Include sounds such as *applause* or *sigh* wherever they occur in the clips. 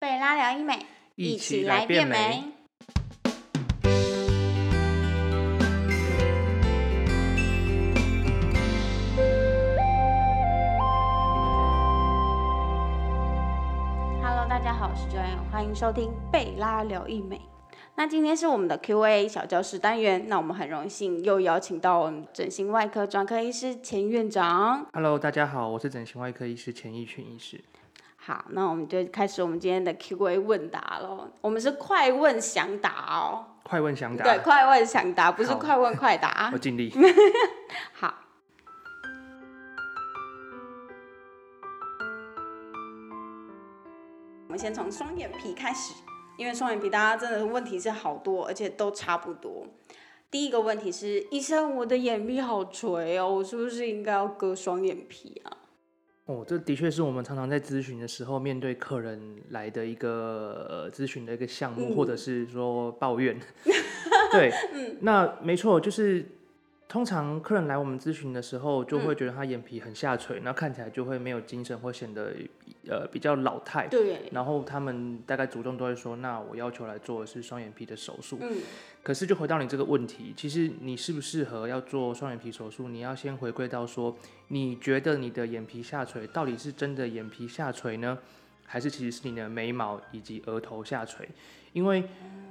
贝拉聊医美，一起来变美。Hello，大家好，我是 Joanne，欢迎收听贝拉聊医美。那今天是我们的 Q&A 小教室单元，那我们很荣幸又邀请到我们整形外科专科医师钱院长。Hello，大家好，我是整形外科医师钱义群医师。好，那我们就开始我们今天的 Q&A 问答喽。我们是快问想答哦，快问想答，对，快问想答，不是快问快答 *laughs* 我。尽力。*laughs* 好。我们先从双眼皮开始，因为双眼皮大家真的问题是好多，而且都差不多。第一个问题是，医生，我的眼皮好垂哦，我是不是应该要割双眼皮啊？哦，这的确是我们常常在咨询的时候面对客人来的一个呃咨询的一个项目，嗯或者是说抱怨。*laughs* 对，那没错，就是通常客人来我们咨询的时候，就会觉得他眼皮很下垂，然后看起来就会没有精神，会显得呃比较老态。对，然后他们大概主动都会说，那我要求来做的是双眼皮的手术。嗯，可是就回到你这个问题，其实你适不适合要做双眼皮手术，你要先回归到说，你觉得你的眼皮下垂到底是真的眼皮下垂呢，还是其实是你的眉毛以及额头下垂？因为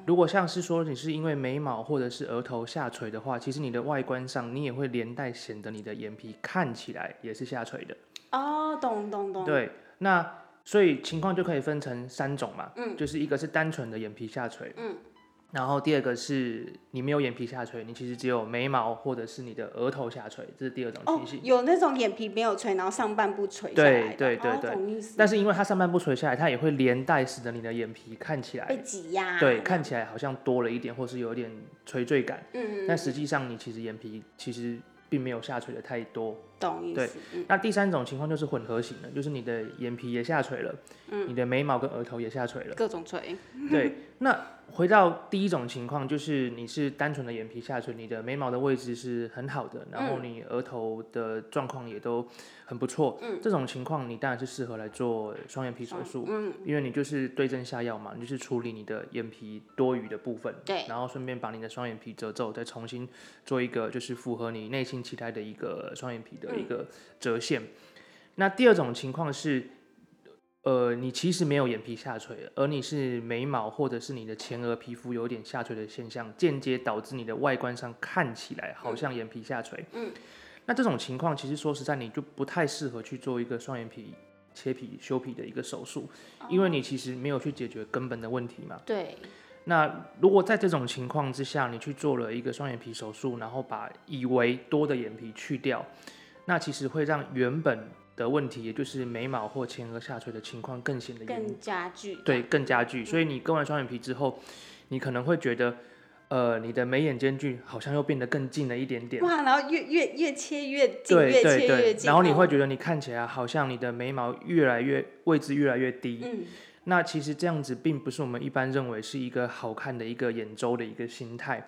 如果像是说你是因为眉毛或者是额头下垂的话，其实你的外观上你也会连带显得你的眼皮看起来也是下垂的。哦，懂懂懂，对，那所以情况就可以分成三种嘛，嗯就是一个是单纯的眼皮下垂，嗯，然后第二个是你没有眼皮下垂，你其实只有眉毛或者是你的额头下垂，这是第二种哦情形。，有那种眼皮没有垂，然后上半部垂下来对对对对。但是因为它上半部垂下来，它也会连带使得你的眼皮看起来被，挤压，对，看起来好像多了一点，或是有一点垂坠感，嗯，嗯，但实际上你其实眼皮其实并没有下垂的太多。对懂意思，嗯。那第三种情况就是混合型的，就是你的眼皮也下垂了，嗯。你的眉毛跟额头也下垂了。各种垂，对，那回到第一种情况，就是你是单纯的眼皮下垂，你的眉毛的位置是很好的，然后你额头的状况也都很不错。嗯。这种情况你当然是适合来做双眼皮手术，嗯，因为你就是对症下药嘛，你就是处理你的眼皮多余的部分，对。然后顺便把你的双眼皮褶皱再重新做一个就是符合你内心期待的一个双眼皮的一个折线。那第二种情况是，呃，你其实没有眼皮下垂，而你是眉毛或者是你的前额皮肤有点下垂的现象，间接导致你的外观上看起来好像眼皮下垂。嗯，那这种情况其实说实在，你就不太适合去做一个双眼皮切皮修皮的一个手术，因为你其实没有去解决根本的问题嘛。对，那如果在这种情况之下，你去做了一个双眼皮手术，然后把以为多的眼皮去掉，那其实会让原本的问题，也就是眉毛或前额下垂的情况更显得更加剧，对，更加剧。所以你割完双眼皮之后，你可能会觉得，呃，你的眉眼间距好像又变得更近了一点点。哇，然后越越越切越近，对越切越近，然后你哦会觉得你看起来好像你的眉毛越来越位置越来越低，嗯，那其实这样子并不是我们一般认为是一个好看的一个眼周的一个心态。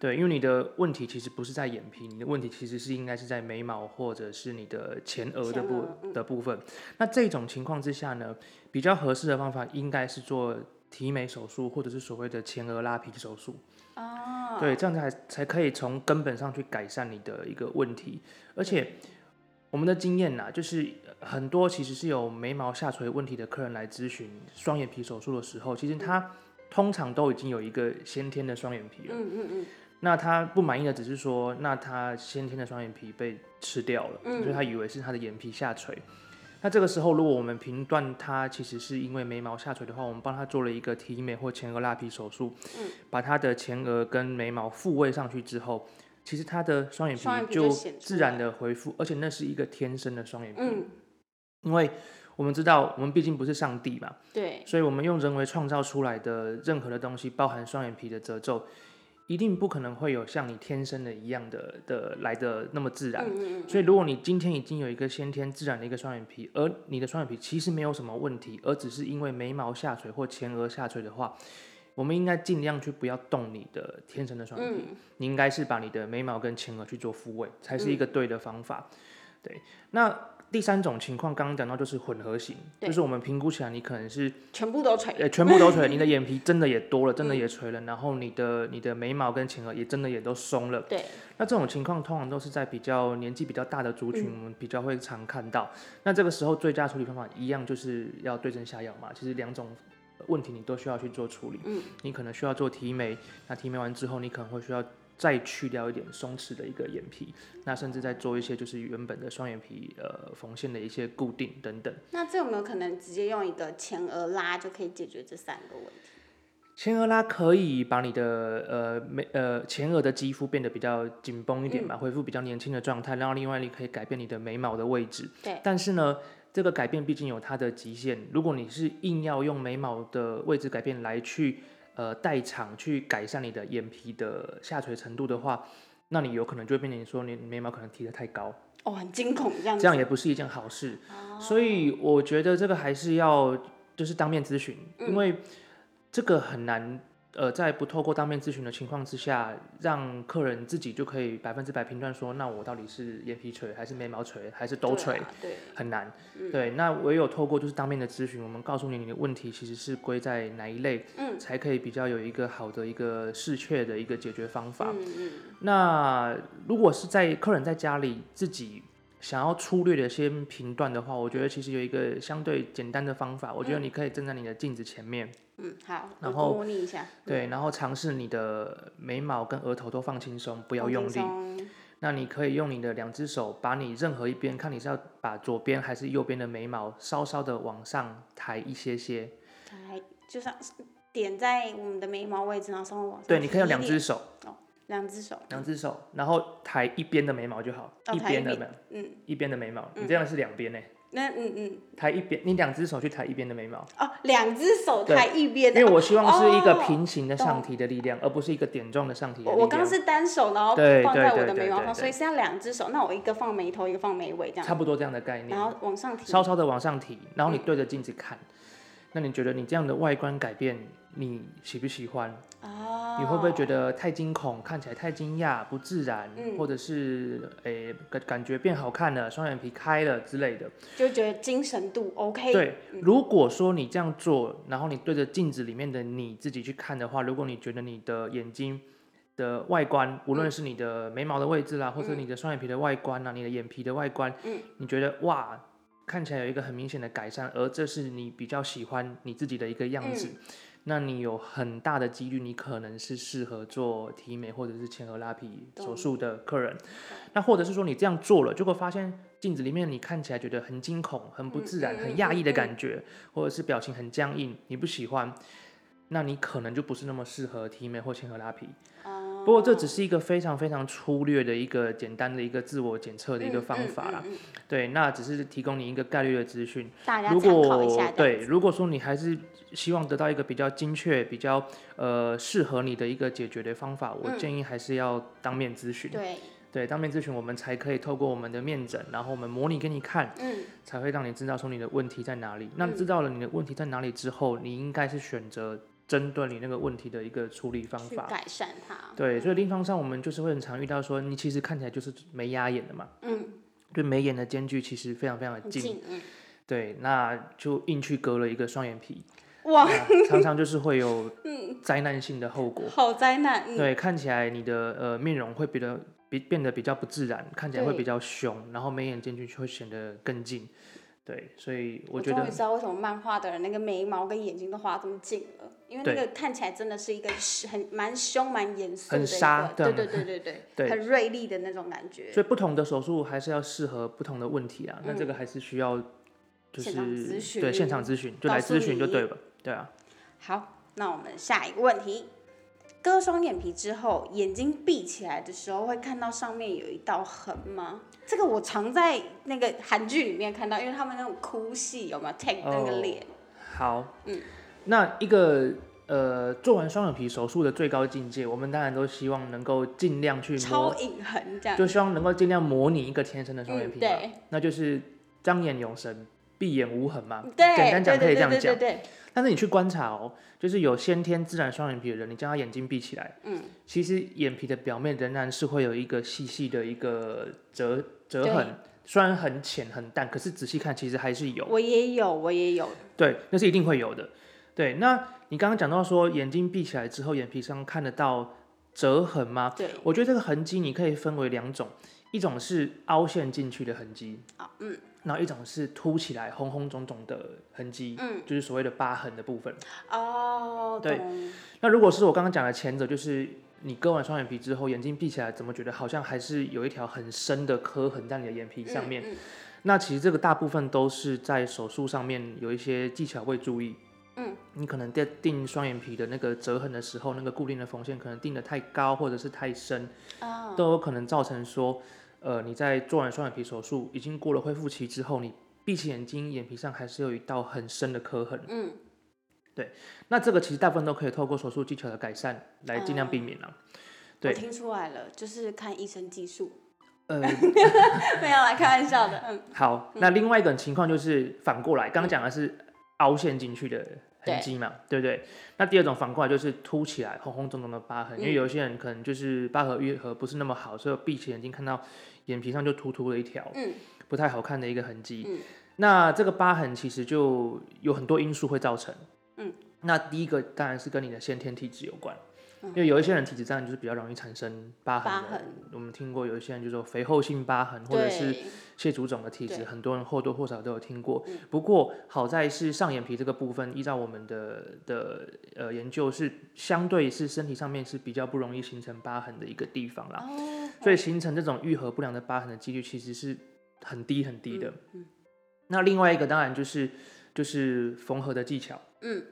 懂，对，因为你的问题其实不是在眼皮，你的问题其实是应该是在眉毛或者是你的前额的部的部分。那这种情况之下呢，比较合适的方法应该是做提眉手术，或者是所谓的前额拉皮手术。哦，对，这样才才可以从根本上去改善你的一个问题。而且我们的经验呐，就是很多其实是有眉毛下垂问题的客人来咨询双眼皮手术的时候，其实他通常都已经有一个先天的双眼皮了。嗯嗯嗯，那他不满意的只是说，那他先天的双眼皮被吃掉了，嗯。所以他以为是他的眼皮下垂。那这个时候，如果我们评断他其实是因为眉毛下垂的话，我们帮他做了一个提眉或前额拉皮手术，嗯把他的前额跟眉毛复位上去之后，其实他的双眼皮就自然的恢复，而且那是一个天生的双眼皮，嗯，因为我们知道我们毕竟不是上帝嘛，对，所以我们用人为创造出来的任何的东西，包含双眼皮的褶皱，一定不可能会有像你天生的一样的的来的那么自然。嗯嗯嗯，所以，如果你今天已经有一个先天自然的一个双眼皮，而你的双眼皮其实没有什么问题，而只是因为眉毛下垂或前额下垂的话，我们应该尽量去不要动你的天生的双眼皮，嗯你应该是把你的眉毛跟前额去做复位，才是一个对的方法。对，那第三种情况，刚刚讲到就是混合型，就是我们评估起来你可能是全部都垂。呃全部都垂，*laughs* 你的眼皮真的也多了，真的也垂了，然后你的你的眉毛跟前额也真的也都松了。对，那这种情况通常都是在比较年纪比较大的族群，我们比较会常看到。那这个时候最佳处理方法一样就是要对症下药嘛。其实两种问题你都需要去做处理。嗯，你可能需要做提眉，那提眉完之后，你可能会需要再去掉一点松弛的一个眼皮，那甚至再做一些就是原本的双眼皮呃缝线的一些固定等等。那这有没有可能直接用一个前额拉就可以解决这三个问题？前额拉可以把你的呃眉呃前额的肌肤变得比较紧绷一点嘛，恢复比较年轻的状态，然后另外你可以改变你的眉毛的位置。对。但是呢，这个改变毕竟有它的极限，如果你是硬要用眉毛的位置改变来去呃代偿去改善你的眼皮的下垂程度的话，那你有可能就会变成说你眉毛可能提得太高，哦，很惊恐这样子。这样也不是一件好事。所以我觉得这个还是要就是当面咨询，因为这个很难。呃，在不透过当面咨询的情况之下，让客人自己就可以百分之百评断说，那我到底是眼皮垂还是眉毛垂还是都垂，对啊对，很难。对，那唯有透过就是当面的咨询，我们告诉你你的问题其实是归在哪一类，嗯才可以比较有一个好的一个适确的一个解决方法。嗯嗯，那如果是在客人在家里自己想要粗略的先评断的话，我觉得其实有一个相对简单的方法，我觉得你可以站在你的镜子前面，嗯，好，然后模拟一下，对，然后尝试你的眉毛跟额头都放轻松，不不要用力。那你可以用你的两只手，把你任何一边，看你是要把左边还是右边的眉毛稍稍的往上抬一些些。抬，就像是点在我们的眉毛位置，然后稍微往上。对，你可以用两只，手，两只手，两只手，然后抬一边的眉毛就好，哦一一边的眉，嗯，一边的眉毛，你这样是两边呢，那嗯嗯，抬一边，你两只手去抬一边的眉毛，哦，两只手抬一边的，因为我希望是一个哦平行的上提的力量，而不是一个点状的上提的我力量。我刚刚是单手，然后对放在我的眉毛上，所以是要两只手。那我一个放眉头，一个放眉尾，这样，差不多这样的概念然。后往上提。稍稍的往上提，然后你嗯对着镜子看，那你觉得你这样的外观改变，你喜不喜欢？哦，你会不会觉得太惊恐，看起来太惊讶、不自然，嗯或者是诶感感觉变好看了，双眼皮开了之类的？就觉得精神度 OK？对，如果说你这样做，然后你对着镜子里面的你自己去看的话，如果你觉得你的眼睛的外观，无论是你的眉毛的位置啦，或者你的双眼皮的外观啊，你的眼皮的外观，嗯你觉得哇，看起来有一个很明显的改善，而这是你比较喜欢你自己的一个样子。那你有很大的几率，你可能是适合做提眉或者是前额拉皮手术的客人。那或者是说你这样做了，结果发现镜子里面你看起来觉得很惊恐、很不自然、很压抑的感觉，或者是表情很僵硬，你不喜欢，那你可能就不是那么适合提眉或前额拉皮。哦不过这只是一个非常非常粗略的一个简单的一个自我检测的一个方法啦。嗯嗯嗯嗯对，那只是提供你一个概率的资讯。大家如参考一下。果对，，如果说你还是希望得到一个比较精确、比较呃适合你的一个解决的方法，我嗯建议还是要当面咨询。对，对，当面咨询我们才可以透过我们的面诊，然后我们模拟给你看，嗯，才会让你知道说你的问题在哪里。那嗯知道了你的问题在哪里之后，你应该是选择针对你那个问题的一个处理方法。改善它。对，所以临床上我们就是会很常遇到说，你其实看起来就是没压眼的嘛，嗯，对眉眼的间距其实非常非常的近，近，嗯，对，那就硬去割了一个双眼皮，哇，那常常就是会有 *laughs* 嗯。灾难性的后果。好灾难，嗯，对，看起来你的呃面容会变得比变得比较不自然，看起来会比较凶，然后眉眼间距就会显得更近。对，所以我我觉得终于知道为什么漫画的人那个眉毛跟眼睛都画这么近了，因为那对个看起来真的是一个是很蛮凶、蛮严肃的很一个，杀对对对对对 *laughs* 对，很锐利的那种感觉。所以不同的手术还是要适合不同的问题啊。那这个还是需要就嗯现场咨是询对现场咨询就来咨询就你对了，对啊。好，那我们下一个问题，割双眼皮之后，眼睛闭起来的时候会看到上面有一道痕吗？这个我常在那个韩剧里面看到，因为他们那种哭戏有没有？Take 那个哦脸？好，嗯，那一个呃，做完双眼皮手术的最高境界，我们当然都希望能够尽量去模，超隐痕这样。就希望能够尽量模拟一个天生的双眼嗯，皮嘛，对。那就是张眼有神，闭眼无痕嘛。对，简单讲可以对这样讲。对对对对，但是你去观察哦，就是有先天自然双眼皮的人，你将他眼睛闭起来，嗯，其实眼皮的表面仍然是会有一个细细的一个折折痕，虽然很浅很淡，可是仔细看其实还是有。我也有，我也有。对，那是一定会有的。对，那你刚刚讲到说眼睛闭起来之后，眼皮上看得到折痕吗？对，我觉得这个痕迹你可以分为两种，一种是凹陷进去的痕迹，啊，嗯然后一种是凸起来红红肿肿的痕迹，嗯，就是所谓的疤痕的部分。哦，对那如果是我刚刚讲的前者，就是你割完双眼皮之后，眼睛闭起来，怎么觉得好像还是有一条很深的刻痕在你的眼皮上面？嗯那其实这个大部分都是在手术上面有一些技巧会注意。嗯，你可能在定双眼皮的那个折痕的时候，那个固定的缝线可能定的太高或者是太深，啊，都有可能造成说，呃，你在做完双眼皮手术已经过了恢复期之后，你闭起眼睛，眼皮上还是有一道很深的刻痕。嗯，那这个其实大部分都可以透过手术技巧的改善来尽量避免啦。对我听出来了，就是看医生技术，呃，*laughs* 没有啦，开玩笑的，嗯，好，那另外一种情况就是反过来，刚刚讲的是凹陷进去的痕迹嘛，对不对？那第二种反过来就是凸起来红红肿肿的疤痕，因为有些人可能就是疤痕愈合不是那么好，所以闭起眼睛看到眼皮上就突突的一条，嗯，不太好看的一个痕迹。嗯那这个疤痕其实就有很多因素会造成，嗯，那第一个当然是跟你的先天体质有关。嗯。因为有一些人体质当然就是比较容易产生疤痕的，疤痕。我们听过有一些人就说肥厚性疤痕，或者是对。蟹足肿的体质，很多人或多或少都有听过。嗯。不过好在是上眼皮这个部分，依照我们的的呃研究是相对是身体上面是比较不容易形成疤痕的一个地方啦，哦，所以形成这种愈合不良的疤痕的几率其实是很低很低的。嗯。那另外一个当然就是就是缝合的技巧。嗯，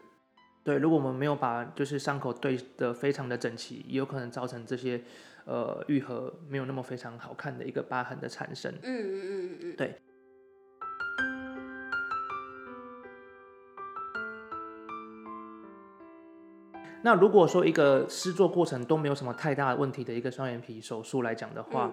对，如果我们没有把就是伤口对的非常的整齐，也有可能造成这些呃愈合没有那么非常好看的一个疤痕的产生。嗯嗯嗯嗯嗯，那如果说一个施作过程都没有什么太大的问题的一个双眼皮手术来讲的话，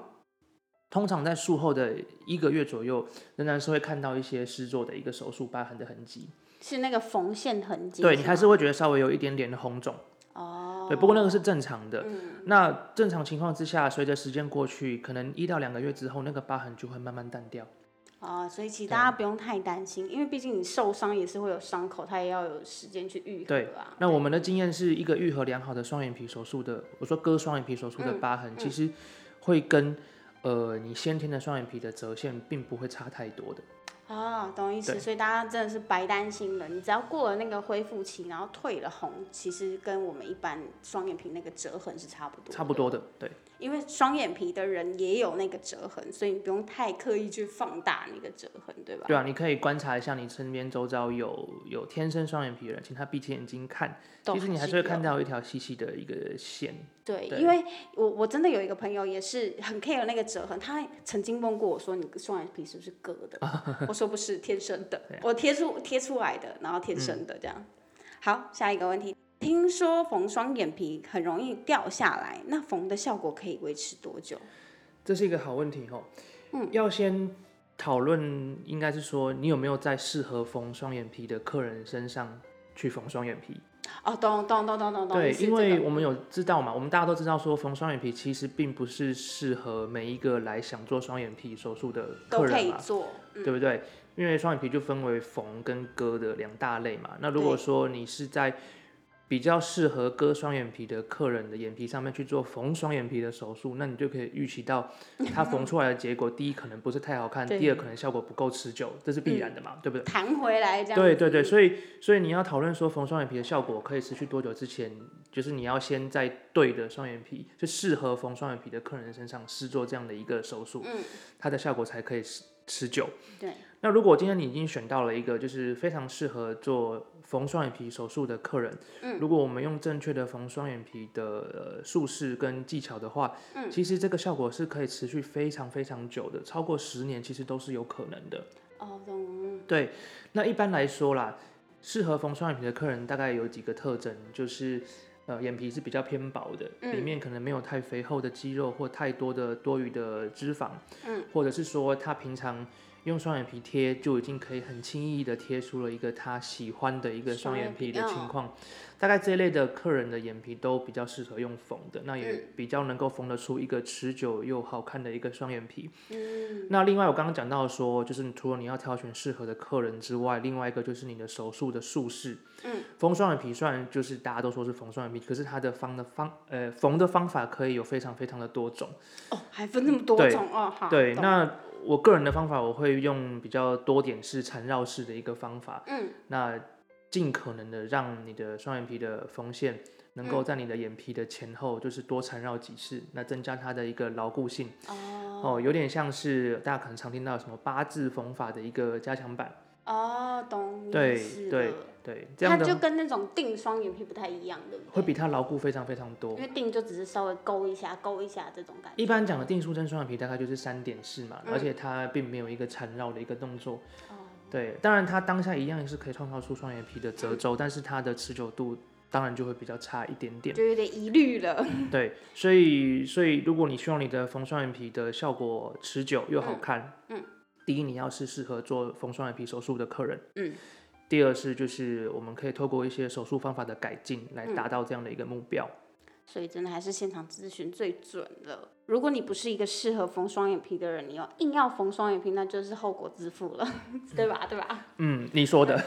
通常在术后的一个月左右，仍然是会看到一些施作的一个手术疤痕的痕迹。是那个缝线痕迹，对你还是会觉得稍微有一点点的红肿。哦，对，不过那个是正常的。嗯那正常情况之下，随着时间过去，可能一到两个月之后，那个疤痕就会慢慢淡掉。哦，所以其实大家不用太担心，因为毕竟你受伤也是会有伤口，它也要有时间去愈合啊。那我们的经验是一个愈合良好的双眼皮手术的，我说割双眼皮手术的嗯疤痕，其实会跟呃你先天的双眼皮的折线并不会差太多的。啊，懂意思，所以大家真的是白担心了。你只要过了那个恢复期，然后退了红，其实跟我们一般双眼皮那个折痕是差不多。差不。多的，对因为双眼皮的人也有那个折痕，所以你不用太刻意去放大那个折痕，对吧？对啊，你可以观察一下你身边周遭有有天生双眼皮的人，请他闭起眼睛看，其实你还是是会看到一条细细的一个线。对，对因为我我真的有一个朋友也是很 care 那个折痕，他曾经问过我说：“你双眼皮是不是割的？” *laughs* 我说：“不是，天生的，我贴出贴出来的，然后天生的这样。好，下一个问题，听说缝双眼皮很容易掉下来，那缝的效果可以维持多久？这是一个好问题哦。嗯，要先讨论，应该是说你有没有在适合缝双眼皮的客人身上去缝双眼皮。哦，懂懂懂懂懂懂，对，因为我们有知道嘛，我们大家都知道说缝双眼皮其实并不是适合每一个来想做双眼皮手术的客人嘛，以做，嗯对不对？因为双眼皮就分为缝跟割的两大类嘛。那如果对说你是在比较适合割双眼皮的客人的眼皮上面去做缝双眼皮的手术，那你就可以预期到它缝出来的结果，第一可能不是太好看，第二可能效果不够持久，这是必然的嘛，对不对？弹回来这样。对对对，，所以所以你要讨论说缝双眼皮的效果可以持续多久之前，就是你要先在对的双眼皮，就适合缝双眼皮的客人身上试做这样的一个手术，嗯，它的效果才可以持持久。对，那如果今天你已经选到了一个就是非常适合做缝双眼皮手术的客人，嗯如果我们用正确的缝双眼皮的呃术式跟技巧的话，嗯其实这个效果是可以持续非常非常久的，超过十年其实都是有可能的。哦，懂，对，那一般来说啦，适合缝双眼皮的客人大概有几个特征，就是呃眼皮是比较偏薄的，里嗯。面可能没有太肥厚的肌肉或太多的多余的脂肪，嗯，或者是说他平常用双眼皮贴就已经可以很轻易的贴出了一个他喜欢的一个双眼皮的情况，大概这一类的客人的眼皮都比较适合用缝的，那也比较能够缝得出一个持久又好看的一个双眼皮。嗯，那另外我刚刚讲到说，就是除了你要挑选适合的客人之外，另外一个就是你的手术的术式。嗯，缝双眼皮虽然就是大家都说是缝双眼皮，可是它的方的方呃缝的方法可以有非常非常的多种。哦，还分那么多种哦，好。对，那我个人的方法我会用比较多点式缠绕式的一个方法。嗯，那。尽可能的让你的双眼皮的缝线能够在你的眼皮的前后，就是多缠绕几次，那增加它的一个牢固性。哦，有点像是大家可能常听到什么八字缝法的一个加强版。哦，懂。对对对，这样它就跟那种定双眼皮不太一样，对不对？会比它牢固非常非常多。因为定就只是稍微勾一下、勾一下这种感觉。一般讲的定舒针双眼皮大概就是三点式嘛，而且它并没有一个缠绕的一个动作。对，当然它当下一样是可以创造出双眼皮的褶皱，*laughs* 但是它的持久度当然就会比较差一点点，就有点疑虑了。*laughs* 对，所以所以如果你希望你的缝双眼皮的效果持久又好看，嗯，第一你要是适合做缝双眼皮手术的客人，嗯，第二是就是我们可以透过一些手术方法的改进来达到这样的一个目标。所以真的还是现场咨询最准了。如果你不是一个适合缝双眼皮的人，你要硬要缝双眼皮，那就是后果自负了，*laughs* 对吧？对吧？*laughs* 嗯，你说的。*laughs*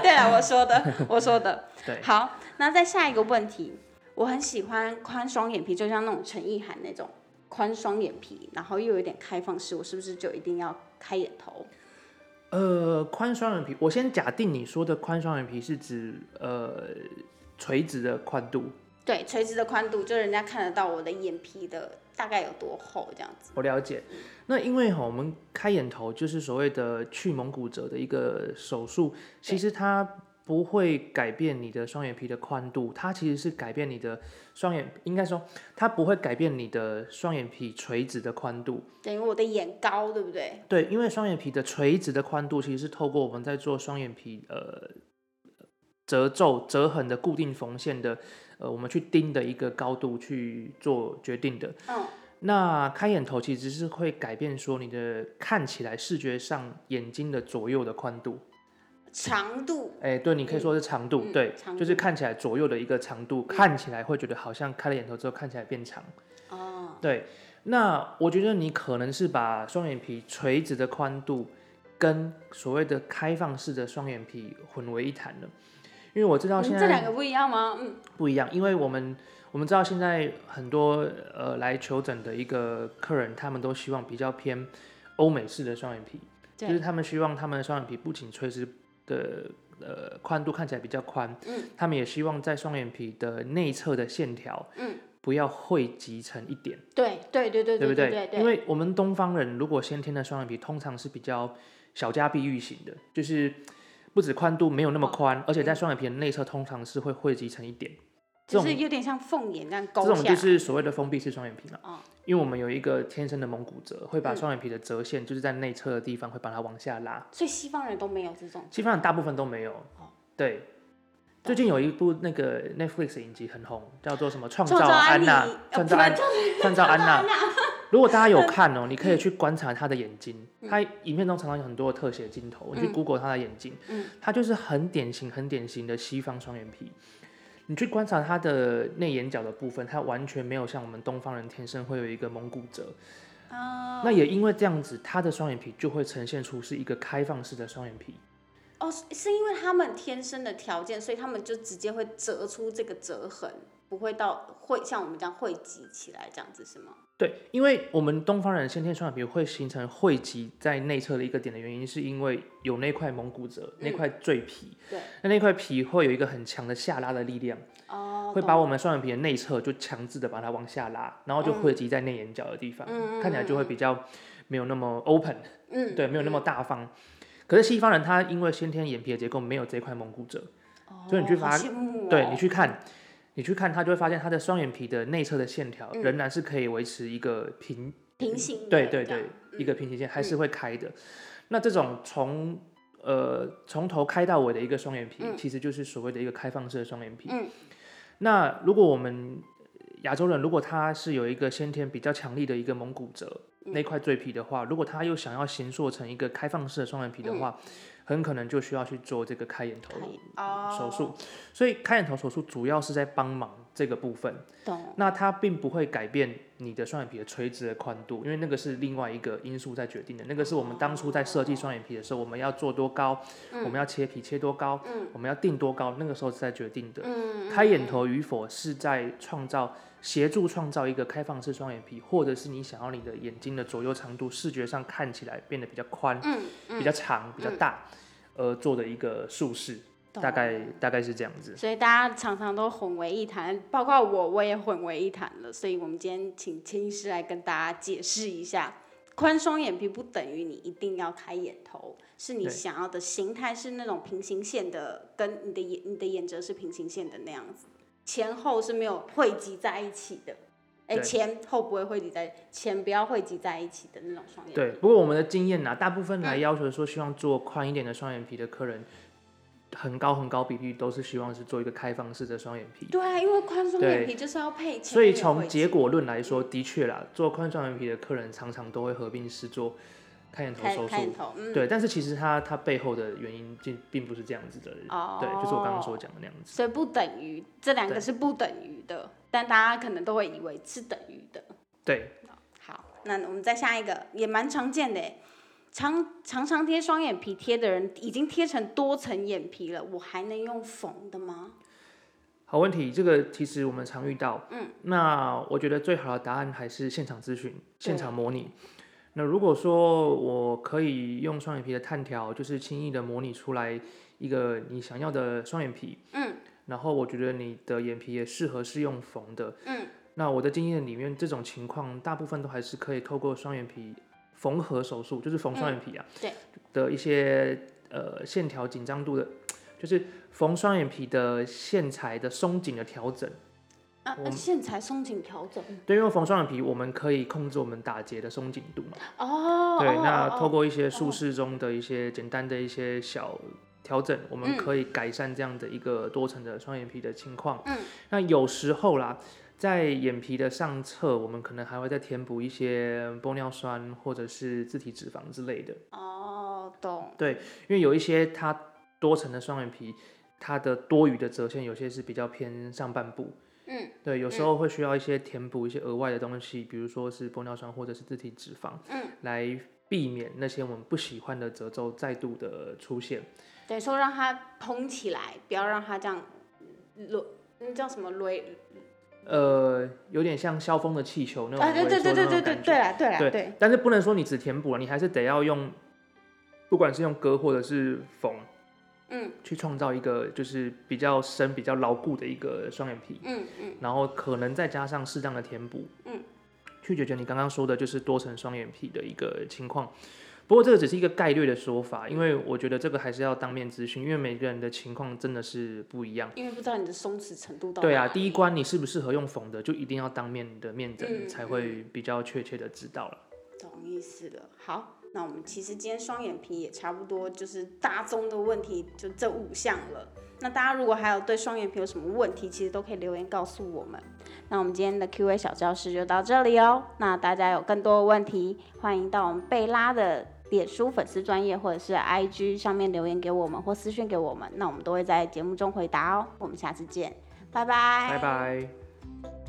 对啊，我说的，我说的。对。好，那再下一个问题，我很喜欢宽双眼皮，就像那种陈意涵那种宽双眼皮，然后又有点开放式，我是不是就一定要开眼头？呃，宽双眼皮，我先假定你说的宽双眼皮是指呃垂直的宽度。对，垂直的宽度，就人家看得到我的眼皮的大概有多厚这样子。我了解。那因为哈，我们开眼头就是所谓的去蒙古褶的一个手术，其实它不会改变你的双眼皮的宽度，它其实是改变你的双眼，应该说它不会改变你的双眼皮垂直的宽度。等于我的眼高，对不对？对，因为双眼皮的垂直的宽度其实是透过我们在做双眼皮呃褶皱折痕的固定缝线的。呃，我们去盯的一个高度去做决定的。嗯，那开眼头其实是会改变说你的看起来视觉上眼睛的左右的宽度、长度。哎，对，你可以说是长度，对，就是看起来左右的一个长度，看起来会觉得好像开了眼头之后看起来变长。哦，对，那我觉得你可能是把双眼皮垂直的宽度跟所谓的开放式的双眼皮混为一谈了。因为我知道现在这两个不一样吗？嗯，不一样，因为我们我们知道现在很多呃来求诊的一个客人，他们都希望比较偏欧美式的双眼皮，就是他们希望他们的双眼皮不仅垂直的呃宽度看起来比较宽，嗯，他们也希望在双眼皮的内侧的线条，嗯，不要汇集成一点，对对对对，对不对？因为我们东方人如果先天的双眼皮通常是比较小家碧玉型的，就是。不止宽度没有那么宽，而且在双眼皮的内侧通常是会汇集成一点，就是有点像凤眼那样勾这种就是所谓的封闭式双眼皮了。哦，因为我们有一个天生的蒙古褶，会把双眼皮的折线就是在内侧的地方会把它往下拉。所以西方人都没有这种。西方人大部分都没有。哦，对。最近有一部那个 Netflix 影集很红，叫做什么《创造安娜》？创造安，创造安娜。*laughs* 如果大家有看哦，*laughs* 你可以去观察他的眼睛。他影片中常常有很多的特写镜头，你去 Google 他的眼睛，他就是很典型、很典型的西方双眼皮。你去观察他的内眼角的部分，他完全没有像我们东方人天生会有一个蒙古褶。哦。那也因为这样子，他的双眼皮就会呈现出是一个开放式的双眼皮。哦，是因为他们天生的条件，所以他们就直接会折出这个折痕。不会到会像我们这样汇集起来这样子是吗？对，因为我们东方人先天双眼皮会形成汇集在内侧的一个点的原因，是因为有那块蒙古褶，那块赘皮。对，那那块皮会有一个很强的下拉的力量，哦，会把我们双眼皮的内侧就强制的把它往下拉，然后就汇集在内眼角的地方，看起来就会比较没有那么 open，嗯，对，没有那么大方。可是西方人他因为先天眼皮的结构没有这块蒙古褶，所以你去发，对你去看。你去看它，就会发现它的双眼皮的内侧的线条仍然是可以维持一个平平行，对对对，一个平行线还是会开的。那这种从呃从头开到尾的一个双眼皮，其实就是所谓的一个开放式的双眼皮。那如果我们亚洲人如果他是有一个先天比较强力的一个蒙古褶那块赘皮的话，如果他又想要形塑成一个开放式的双眼皮的话，很可能就需要去做这个开眼头哦手术。所以开眼头手术主要是在帮忙这个部分，懂那它并不会改变你的双眼皮的垂直的宽度，因为那个是另外一个因素在决定的。那个是我们当初在设计双眼皮的时候，我们要做多高，我们要切皮切多高，我们要定多高，那个时候是在决定的。开眼头与否是在创造。协助创造一个开放式双眼皮，或者是你想要你的眼睛的左右长度视觉上看起来变得比较宽、比较长、比较大，而做的一个术式，大概大概是这样子。所以大家常常都混为一谈，包括我，我也混为一谈了。所以我们今天请千医师来跟大家解释一下，宽双眼皮不等于你一定要开眼头，是你想要的形态是那种平行线的，跟你的眼你的眼褶是平行线的那样子。前后是没有汇集在一起的，哎，前后不会汇集在，前不要汇集在一起的那种双眼皮。对，不过我们的经验呢，大部分来要求说希望做宽一点的双眼皮的客人，很高很高比例都是希望是做一个开放式的双眼皮。对啊，因为宽双眼皮就是要配。所以从结果论来说，的确啦，做宽双眼皮的客人常常都会合并是做。开眼头手术，对，但是其实它它背后的原因并并不是这样子的，对，就是我刚刚所讲的那样子。所以不等于这两个是不等于的，但大家可能都会以为是等于的。对。好，那我们再下一个，也蛮常见的，常常常贴双眼皮贴的人已经贴成多层眼皮了，我还能用缝的吗？好问题，这个其实我们常遇到。嗯。那我觉得最好的答案还是现场咨询、现场模拟。那如果说我可以用双眼皮的探条，就是轻易的模拟出来一个你想要的双眼皮，嗯，然后我觉得你的眼皮也适合是用缝的，嗯，那我的经验里面这种情况大部分都还是可以透过双眼皮缝合手术，就是缝双眼皮啊，对，的一些呃线条紧张度的，就是缝双眼皮的线材的松紧的调整。啊，线材松紧调整。对，因为缝双眼皮，我们可以控制我们打结的松紧度嘛。哦。对，那透过一些术式中的一些简单的一些小调整，我们可以改善这样的一个多层的双眼皮的情况。嗯。那有时候啦，在眼皮的上侧，我们可能还会再填补一些玻尿酸或者是自体脂肪之类的。哦，懂。对，因为有一些它多层的双眼皮，它的多余的折线有些是比较偏上半部。嗯对有时候会需要一些填补一些额外的东西比如说是玻尿酸或者是自体脂肪嗯。来避免那些我们不喜欢的褶皱再度的出现。对说让它蓬起来不要让它这样叫什么雷呃有点像萧峰的气球那种对对对对对对对对对。但是不能说你只填补了你还是得要用不管是用割或者是缝嗯，去创造一个就是比较深、比较牢固的一个双眼皮，嗯嗯，然后可能再加上适当的填补，嗯，去解决你刚刚说的就是多层双眼皮的一个情况。不过这个只是一个概率的说法，因为我觉得这个还是要当面咨询，因为每个人的情况真的是不一样。因为不知道你的松弛程度到对啊，第一关你适不适合用缝的，就一定要当面的面诊才会比较确切的知道了。懂意思了，好。那我们其实今天双眼皮也差不多，就是大宗的问题就这五项了。那大家如果还有对双眼皮有什么问题，其实都可以留言告诉我们。那我们今天的 Q&A 小教室就到这里哦。那大家有更多的问题，欢迎到我们贝拉的脸书粉丝专业或者是 IG 上面留言给我们或私讯给我们，那我们都会在节目中回答哦。我们下次见，拜拜，拜拜。